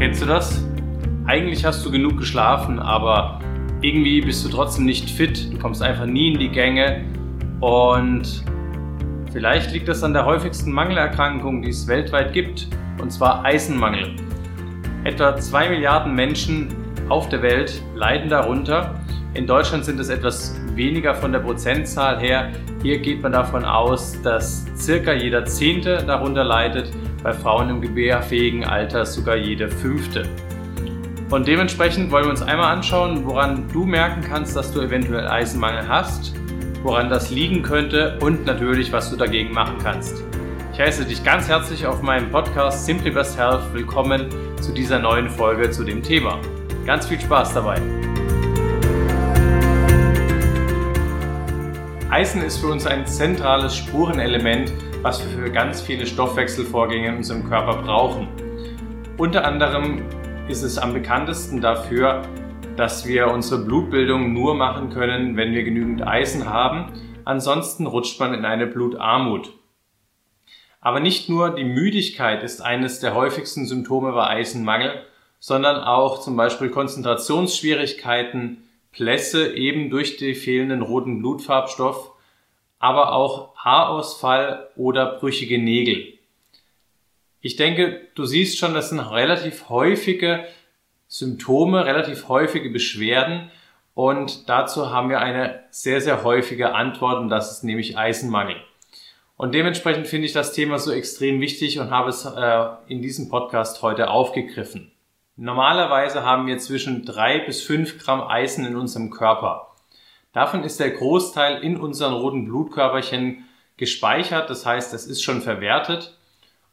Kennst du das? Eigentlich hast du genug geschlafen, aber irgendwie bist du trotzdem nicht fit. Du kommst einfach nie in die Gänge und vielleicht liegt das an der häufigsten Mangelerkrankung, die es weltweit gibt, und zwar Eisenmangel. Etwa 2 Milliarden Menschen auf der Welt leiden darunter. In Deutschland sind es etwas weniger von der Prozentzahl her. Hier geht man davon aus, dass circa jeder Zehnte darunter leidet bei Frauen im gebärfähigen Alter sogar jede fünfte. Und dementsprechend wollen wir uns einmal anschauen, woran du merken kannst, dass du eventuell Eisenmangel hast, woran das liegen könnte und natürlich, was du dagegen machen kannst. Ich heiße dich ganz herzlich auf meinem Podcast Simply Best Health willkommen zu dieser neuen Folge zu dem Thema. Ganz viel Spaß dabei! Eisen ist für uns ein zentrales Spurenelement was wir für ganz viele Stoffwechselvorgänge in unserem Körper brauchen. Unter anderem ist es am bekanntesten dafür, dass wir unsere Blutbildung nur machen können, wenn wir genügend Eisen haben. Ansonsten rutscht man in eine Blutarmut. Aber nicht nur die Müdigkeit ist eines der häufigsten Symptome bei Eisenmangel, sondern auch zum Beispiel Konzentrationsschwierigkeiten, Plässe eben durch den fehlenden roten Blutfarbstoff aber auch Haarausfall oder brüchige Nägel. Ich denke, du siehst schon, das sind relativ häufige Symptome, relativ häufige Beschwerden und dazu haben wir eine sehr, sehr häufige Antwort und das ist nämlich Eisenmangel. Und dementsprechend finde ich das Thema so extrem wichtig und habe es äh, in diesem Podcast heute aufgegriffen. Normalerweise haben wir zwischen drei bis fünf Gramm Eisen in unserem Körper. Davon ist der Großteil in unseren roten Blutkörperchen gespeichert, das heißt, es ist schon verwertet.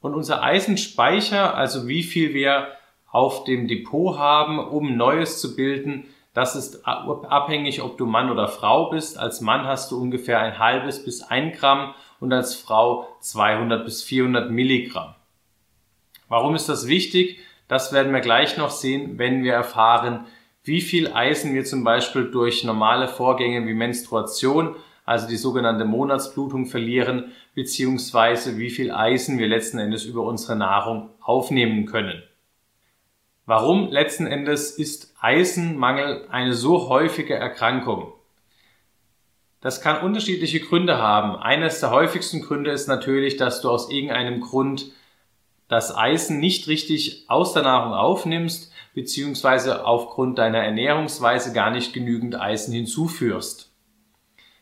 Und unser Eisenspeicher, also wie viel wir auf dem Depot haben, um Neues zu bilden, das ist abhängig, ob du Mann oder Frau bist. Als Mann hast du ungefähr ein halbes bis ein Gramm und als Frau 200 bis 400 Milligramm. Warum ist das wichtig? Das werden wir gleich noch sehen, wenn wir erfahren, wie viel Eisen wir zum Beispiel durch normale Vorgänge wie Menstruation, also die sogenannte Monatsblutung verlieren, beziehungsweise wie viel Eisen wir letzten Endes über unsere Nahrung aufnehmen können. Warum letzten Endes ist Eisenmangel eine so häufige Erkrankung? Das kann unterschiedliche Gründe haben. Eines der häufigsten Gründe ist natürlich, dass du aus irgendeinem Grund das Eisen nicht richtig aus der Nahrung aufnimmst, beziehungsweise aufgrund deiner Ernährungsweise gar nicht genügend Eisen hinzuführst.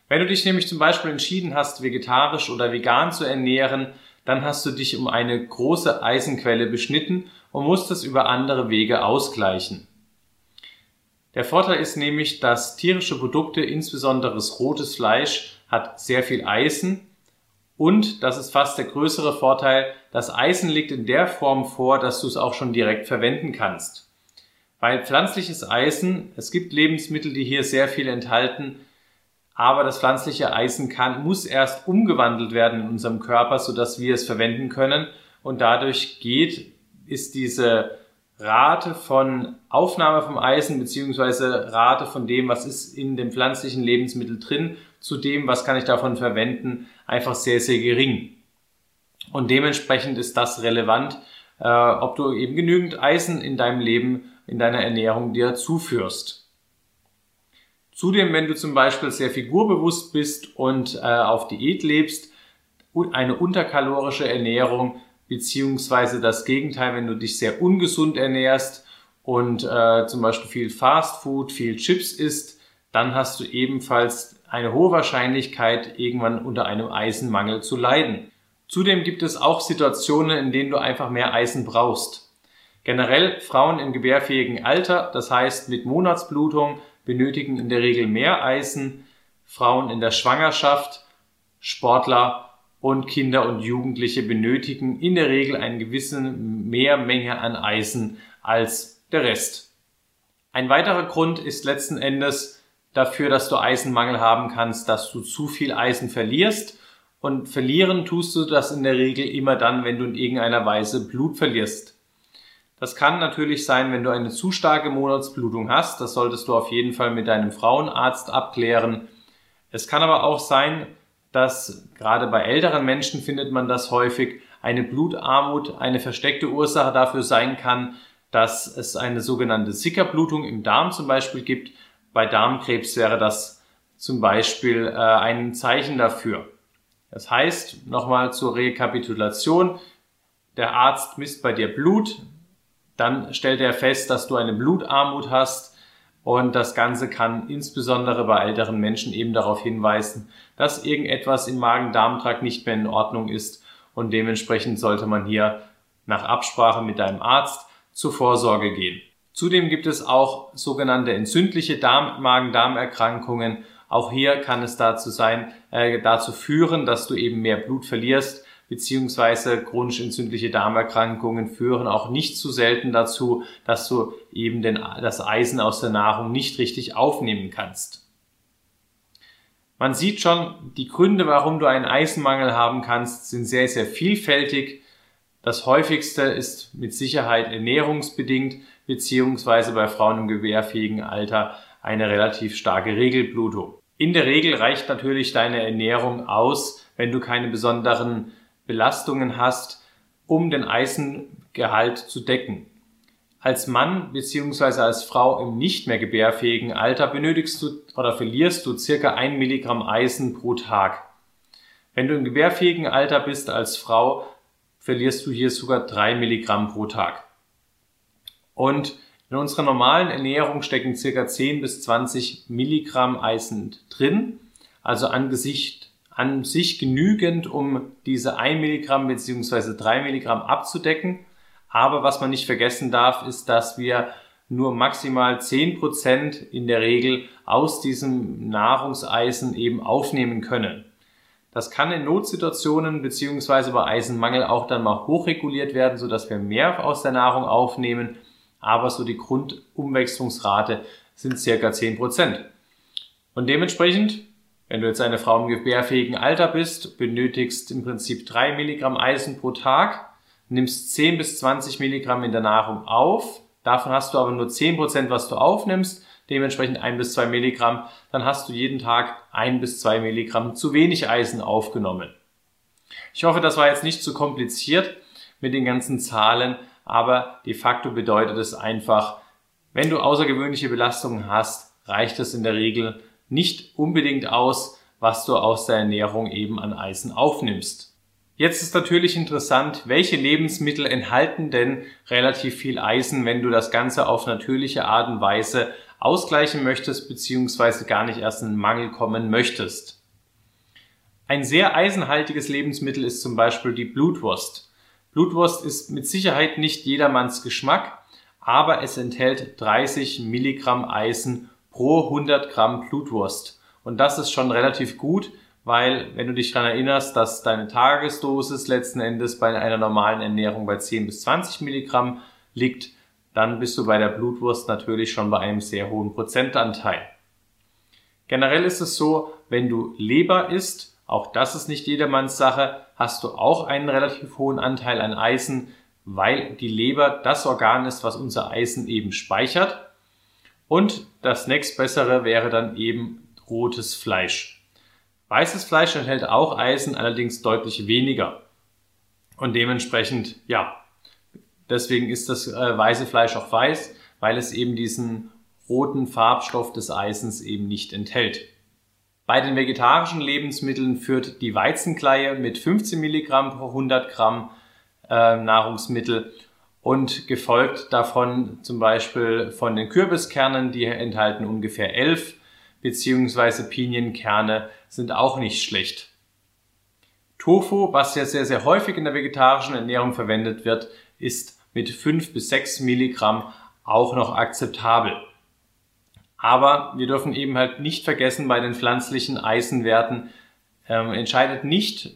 Wenn du dich nämlich zum Beispiel entschieden hast, vegetarisch oder vegan zu ernähren, dann hast du dich um eine große Eisenquelle beschnitten und musst es über andere Wege ausgleichen. Der Vorteil ist nämlich, dass tierische Produkte, insbesondere rotes Fleisch, hat sehr viel Eisen und, das ist fast der größere Vorteil, das Eisen liegt in der Form vor, dass du es auch schon direkt verwenden kannst. Weil pflanzliches Eisen, es gibt Lebensmittel, die hier sehr viel enthalten, aber das pflanzliche Eisen kann, muss erst umgewandelt werden in unserem Körper, sodass wir es verwenden können. Und dadurch geht, ist diese Rate von Aufnahme vom Eisen beziehungsweise Rate von dem, was ist in dem pflanzlichen Lebensmittel drin, zu dem, was kann ich davon verwenden, einfach sehr, sehr gering. Und dementsprechend ist das relevant, äh, ob du eben genügend Eisen in deinem Leben in deiner Ernährung dir zuführst. Zudem, wenn du zum Beispiel sehr figurbewusst bist und äh, auf Diät lebst, eine unterkalorische Ernährung beziehungsweise das Gegenteil, wenn du dich sehr ungesund ernährst und äh, zum Beispiel viel Fast Food, viel Chips isst, dann hast du ebenfalls eine hohe Wahrscheinlichkeit, irgendwann unter einem Eisenmangel zu leiden. Zudem gibt es auch Situationen, in denen du einfach mehr Eisen brauchst. Generell Frauen im gebärfähigen Alter, das heißt mit Monatsblutung, benötigen in der Regel mehr Eisen. Frauen in der Schwangerschaft, Sportler und Kinder und Jugendliche benötigen in der Regel eine gewisse mehr Menge an Eisen als der Rest. Ein weiterer Grund ist letzten Endes dafür, dass du Eisenmangel haben kannst, dass du zu viel Eisen verlierst. Und verlieren tust du das in der Regel immer dann, wenn du in irgendeiner Weise Blut verlierst. Das kann natürlich sein, wenn du eine zu starke Monatsblutung hast. Das solltest du auf jeden Fall mit deinem Frauenarzt abklären. Es kann aber auch sein, dass gerade bei älteren Menschen findet man das häufig, eine Blutarmut eine versteckte Ursache dafür sein kann, dass es eine sogenannte Sickerblutung im Darm zum Beispiel gibt. Bei Darmkrebs wäre das zum Beispiel äh, ein Zeichen dafür. Das heißt, nochmal zur Rekapitulation, der Arzt misst bei dir Blut, dann stellt er fest, dass du eine Blutarmut hast und das Ganze kann insbesondere bei älteren Menschen eben darauf hinweisen, dass irgendetwas im Magen-Darm-Trakt nicht mehr in Ordnung ist und dementsprechend sollte man hier nach Absprache mit deinem Arzt zur Vorsorge gehen. Zudem gibt es auch sogenannte entzündliche Magen-Darm-Erkrankungen. Auch hier kann es dazu sein, äh, dazu führen, dass du eben mehr Blut verlierst beziehungsweise chronisch entzündliche Darmerkrankungen führen auch nicht zu selten dazu, dass du eben den, das Eisen aus der Nahrung nicht richtig aufnehmen kannst. Man sieht schon, die Gründe, warum du einen Eisenmangel haben kannst, sind sehr, sehr vielfältig. Das häufigste ist mit Sicherheit ernährungsbedingt, beziehungsweise bei Frauen im gebärfähigen Alter eine relativ starke Regelblutung. In der Regel reicht natürlich deine Ernährung aus, wenn du keine besonderen Belastungen hast, um den Eisengehalt zu decken. Als Mann bzw. als Frau im nicht mehr gebärfähigen Alter benötigst du oder verlierst du circa ein Milligramm Eisen pro Tag. Wenn du im gebärfähigen Alter bist als Frau, verlierst du hier sogar drei Milligramm pro Tag. Und in unserer normalen Ernährung stecken circa 10 bis 20 Milligramm Eisen drin. Also angesichts an sich genügend, um diese 1 Milligramm beziehungsweise 3 Milligramm abzudecken. Aber was man nicht vergessen darf, ist, dass wir nur maximal 10 Prozent in der Regel aus diesem Nahrungseisen eben aufnehmen können. Das kann in Notsituationen beziehungsweise bei Eisenmangel auch dann mal hochreguliert werden, sodass wir mehr aus der Nahrung aufnehmen. Aber so die Grundumwechslungsrate sind circa 10 Prozent. Und dementsprechend wenn du jetzt eine Frau im gebärfähigen Alter bist, benötigst im Prinzip drei Milligramm Eisen pro Tag, nimmst 10 bis 20 Milligramm in der Nahrung auf, davon hast du aber nur 10 Prozent, was du aufnimmst, dementsprechend ein bis zwei Milligramm, dann hast du jeden Tag ein bis zwei Milligramm zu wenig Eisen aufgenommen. Ich hoffe, das war jetzt nicht zu kompliziert mit den ganzen Zahlen, aber de facto bedeutet es einfach, wenn du außergewöhnliche Belastungen hast, reicht es in der Regel nicht unbedingt aus, was du aus der Ernährung eben an Eisen aufnimmst. Jetzt ist natürlich interessant, welche Lebensmittel enthalten denn relativ viel Eisen, wenn du das Ganze auf natürliche Art und Weise ausgleichen möchtest, beziehungsweise gar nicht erst in Mangel kommen möchtest. Ein sehr eisenhaltiges Lebensmittel ist zum Beispiel die Blutwurst. Blutwurst ist mit Sicherheit nicht jedermanns Geschmack, aber es enthält 30 Milligramm Eisen pro 100 Gramm Blutwurst. Und das ist schon relativ gut, weil wenn du dich daran erinnerst, dass deine Tagesdosis letzten Endes bei einer normalen Ernährung bei 10 bis 20 Milligramm liegt, dann bist du bei der Blutwurst natürlich schon bei einem sehr hohen Prozentanteil. Generell ist es so, wenn du Leber isst, auch das ist nicht jedermanns Sache, hast du auch einen relativ hohen Anteil an Eisen, weil die Leber das Organ ist, was unser Eisen eben speichert. Und das nächstbessere wäre dann eben rotes Fleisch. Weißes Fleisch enthält auch Eisen, allerdings deutlich weniger. Und dementsprechend, ja, deswegen ist das äh, weiße Fleisch auch weiß, weil es eben diesen roten Farbstoff des Eisens eben nicht enthält. Bei den vegetarischen Lebensmitteln führt die Weizenkleie mit 15 Milligramm pro 100 Gramm äh, Nahrungsmittel und gefolgt davon zum Beispiel von den Kürbiskernen, die enthalten ungefähr 11, beziehungsweise Pinienkerne sind auch nicht schlecht. Tofu, was ja sehr, sehr häufig in der vegetarischen Ernährung verwendet wird, ist mit 5 bis 6 Milligramm auch noch akzeptabel. Aber wir dürfen eben halt nicht vergessen, bei den pflanzlichen Eisenwerten ähm, entscheidet nicht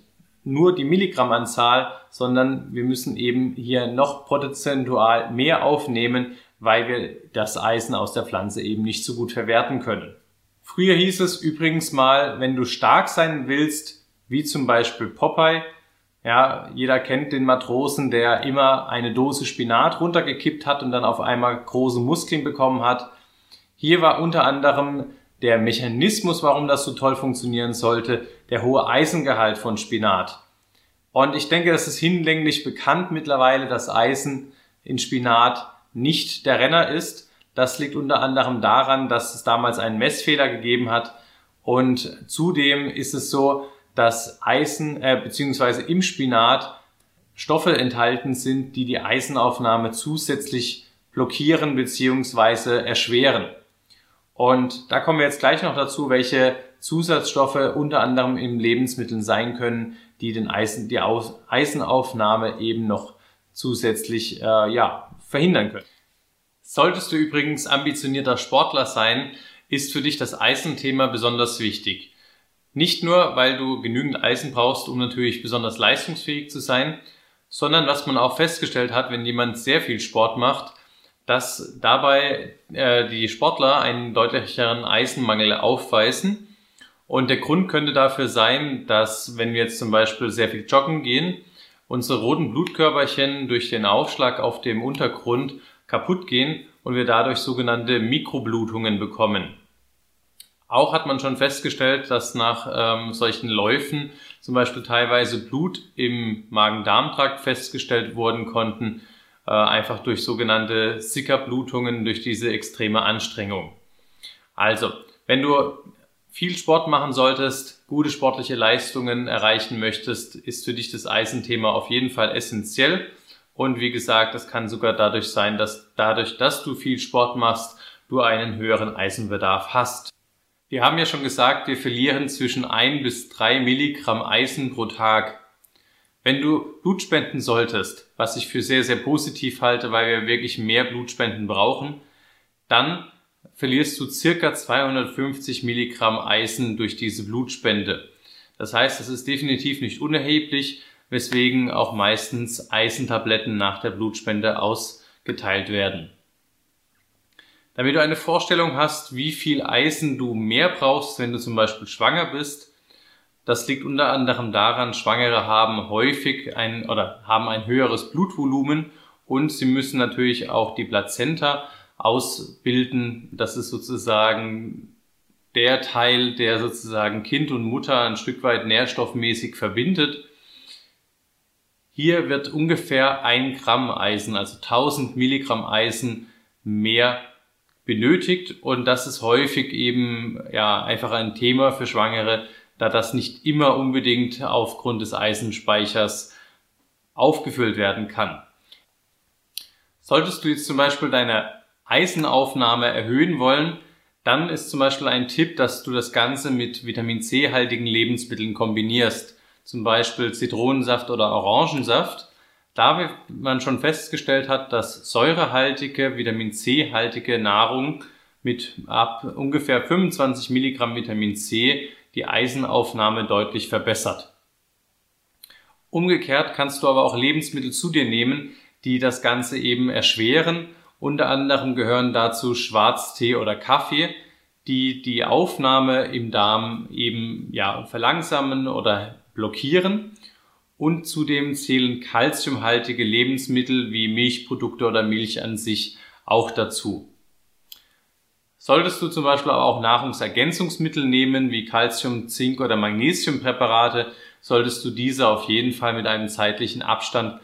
nur die Milligrammanzahl, sondern wir müssen eben hier noch prozentual mehr aufnehmen, weil wir das Eisen aus der Pflanze eben nicht so gut verwerten können. Früher hieß es übrigens mal, wenn du stark sein willst, wie zum Beispiel Popeye, ja, jeder kennt den Matrosen, der immer eine Dose Spinat runtergekippt hat und dann auf einmal große Muskeln bekommen hat. Hier war unter anderem der Mechanismus, warum das so toll funktionieren sollte, der hohe Eisengehalt von Spinat. Und ich denke, das ist hinlänglich bekannt mittlerweile, dass Eisen in Spinat nicht der Renner ist. Das liegt unter anderem daran, dass es damals einen Messfehler gegeben hat und zudem ist es so, dass Eisen äh, bzw. im Spinat Stoffe enthalten sind, die die Eisenaufnahme zusätzlich blockieren bzw. erschweren. Und da kommen wir jetzt gleich noch dazu, welche Zusatzstoffe unter anderem in Lebensmitteln sein können, die den Eisen, die Eisenaufnahme eben noch zusätzlich äh, ja, verhindern können. Solltest du übrigens ambitionierter Sportler sein, ist für dich das Eisenthema besonders wichtig. Nicht nur, weil du genügend Eisen brauchst, um natürlich besonders leistungsfähig zu sein, sondern was man auch festgestellt hat, wenn jemand sehr viel Sport macht, dass dabei äh, die Sportler einen deutlicheren Eisenmangel aufweisen und der Grund könnte dafür sein, dass wenn wir jetzt zum Beispiel sehr viel joggen gehen, unsere roten Blutkörperchen durch den Aufschlag auf dem Untergrund kaputt gehen und wir dadurch sogenannte Mikroblutungen bekommen. Auch hat man schon festgestellt, dass nach ähm, solchen Läufen zum Beispiel teilweise Blut im Magen-Darm-Trakt festgestellt worden konnten, äh, einfach durch sogenannte Sickerblutungen durch diese extreme Anstrengung. Also, wenn du viel Sport machen solltest, gute sportliche Leistungen erreichen möchtest, ist für dich das Eisenthema auf jeden Fall essentiell. Und wie gesagt, das kann sogar dadurch sein, dass dadurch, dass du viel Sport machst, du einen höheren Eisenbedarf hast. Wir haben ja schon gesagt, wir verlieren zwischen ein bis drei Milligramm Eisen pro Tag. Wenn du Blut spenden solltest, was ich für sehr, sehr positiv halte, weil wir wirklich mehr Blutspenden brauchen, dann verlierst du circa 250 Milligramm Eisen durch diese Blutspende. Das heißt, es ist definitiv nicht unerheblich, weswegen auch meistens Eisentabletten nach der Blutspende ausgeteilt werden. Damit du eine Vorstellung hast, wie viel Eisen du mehr brauchst, wenn du zum Beispiel schwanger bist, das liegt unter anderem daran, Schwangere haben häufig ein oder haben ein höheres Blutvolumen und sie müssen natürlich auch die Plazenta ausbilden. Das ist sozusagen der Teil, der sozusagen Kind und Mutter ein Stück weit nährstoffmäßig verbindet. Hier wird ungefähr ein Gramm Eisen, also 1000 Milligramm Eisen mehr benötigt und das ist häufig eben ja einfach ein Thema für Schwangere, da das nicht immer unbedingt aufgrund des Eisenspeichers aufgefüllt werden kann. Solltest du jetzt zum Beispiel deine Eisenaufnahme erhöhen wollen, dann ist zum Beispiel ein Tipp, dass du das Ganze mit Vitamin C-haltigen Lebensmitteln kombinierst. Zum Beispiel Zitronensaft oder Orangensaft. Da man schon festgestellt hat, dass säurehaltige, Vitamin C-haltige Nahrung mit ab ungefähr 25 Milligramm Vitamin C die Eisenaufnahme deutlich verbessert. Umgekehrt kannst du aber auch Lebensmittel zu dir nehmen, die das Ganze eben erschweren unter anderem gehören dazu Schwarztee oder Kaffee, die die Aufnahme im Darm eben ja verlangsamen oder blockieren. Und zudem zählen kalziumhaltige Lebensmittel wie Milchprodukte oder Milch an sich auch dazu. Solltest du zum Beispiel auch Nahrungsergänzungsmittel nehmen, wie Calcium, Zink oder Magnesiumpräparate, solltest du diese auf jeden Fall mit einem zeitlichen Abstand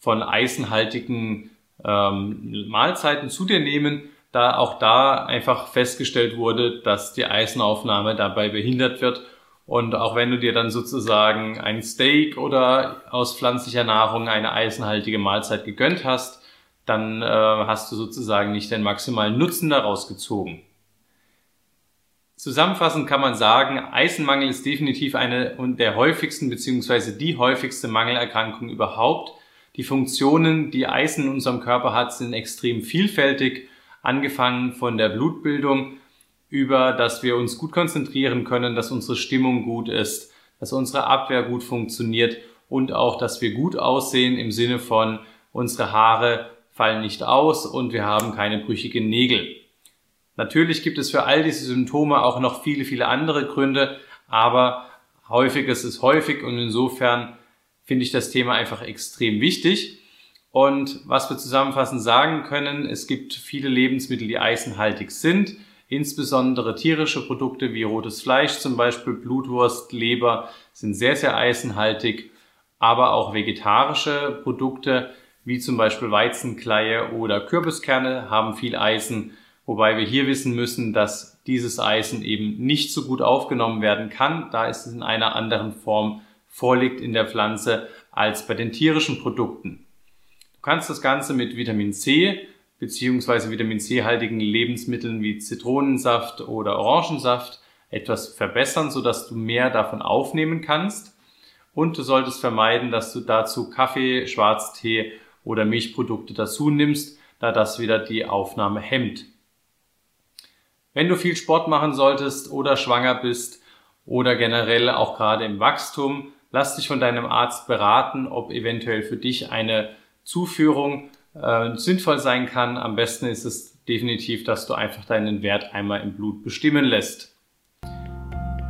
von eisenhaltigen ähm, Mahlzeiten zu dir nehmen, da auch da einfach festgestellt wurde, dass die Eisenaufnahme dabei behindert wird. Und auch wenn du dir dann sozusagen ein Steak oder aus pflanzlicher Nahrung eine eisenhaltige Mahlzeit gegönnt hast, dann äh, hast du sozusagen nicht den maximalen Nutzen daraus gezogen. Zusammenfassend kann man sagen, Eisenmangel ist definitiv eine der häufigsten beziehungsweise die häufigste Mangelerkrankung überhaupt. Die Funktionen, die Eisen in unserem Körper hat, sind extrem vielfältig, angefangen von der Blutbildung über, dass wir uns gut konzentrieren können, dass unsere Stimmung gut ist, dass unsere Abwehr gut funktioniert und auch, dass wir gut aussehen im Sinne von unsere Haare fallen nicht aus und wir haben keine brüchigen Nägel. Natürlich gibt es für all diese Symptome auch noch viele, viele andere Gründe, aber häufig ist es häufig und insofern finde ich das Thema einfach extrem wichtig. Und was wir zusammenfassend sagen können, es gibt viele Lebensmittel, die eisenhaltig sind, insbesondere tierische Produkte wie rotes Fleisch, zum Beispiel Blutwurst, Leber, sind sehr, sehr eisenhaltig, aber auch vegetarische Produkte wie zum Beispiel Weizenkleie oder Kürbiskerne, haben viel Eisen, wobei wir hier wissen müssen, dass dieses Eisen eben nicht so gut aufgenommen werden kann, da es in einer anderen Form vorliegt in der Pflanze als bei den tierischen Produkten. Du kannst das Ganze mit Vitamin C beziehungsweise Vitamin C-haltigen Lebensmitteln wie Zitronensaft oder Orangensaft etwas verbessern, sodass du mehr davon aufnehmen kannst. Und du solltest vermeiden, dass du dazu Kaffee, Schwarztee oder Milchprodukte dazu nimmst, da das wieder die Aufnahme hemmt. Wenn du viel Sport machen solltest oder schwanger bist oder generell auch gerade im Wachstum, lass dich von deinem Arzt beraten, ob eventuell für dich eine Zuführung äh, sinnvoll sein kann. Am besten ist es definitiv, dass du einfach deinen Wert einmal im Blut bestimmen lässt.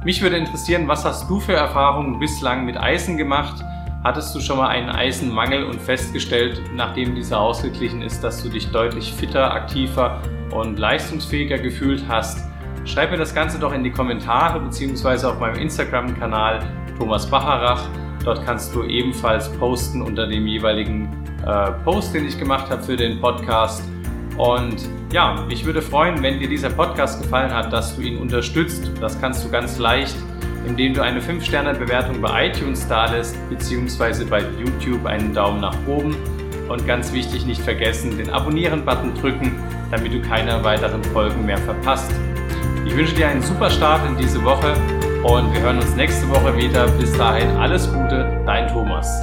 Mich würde interessieren, was hast du für Erfahrungen bislang mit Eisen gemacht? Hattest du schon mal einen Eisenmangel und festgestellt, nachdem dieser ausgeglichen ist, dass du dich deutlich fitter, aktiver und leistungsfähiger gefühlt hast? Schreib mir das Ganze doch in die Kommentare bzw. auf meinem Instagram-Kanal Thomas Bacharach. Dort kannst du ebenfalls posten unter dem jeweiligen äh, Post, den ich gemacht habe für den Podcast. Und ja, ich würde freuen, wenn dir dieser Podcast gefallen hat, dass du ihn unterstützt. Das kannst du ganz leicht, indem du eine 5-Sterne-Bewertung bei iTunes da lässt, beziehungsweise bei YouTube einen Daumen nach oben. Und ganz wichtig, nicht vergessen, den Abonnieren-Button drücken, damit du keine weiteren Folgen mehr verpasst. Ich wünsche dir einen super Start in diese Woche und wir hören uns nächste Woche wieder. Bis dahin alles Gute, dein Thomas.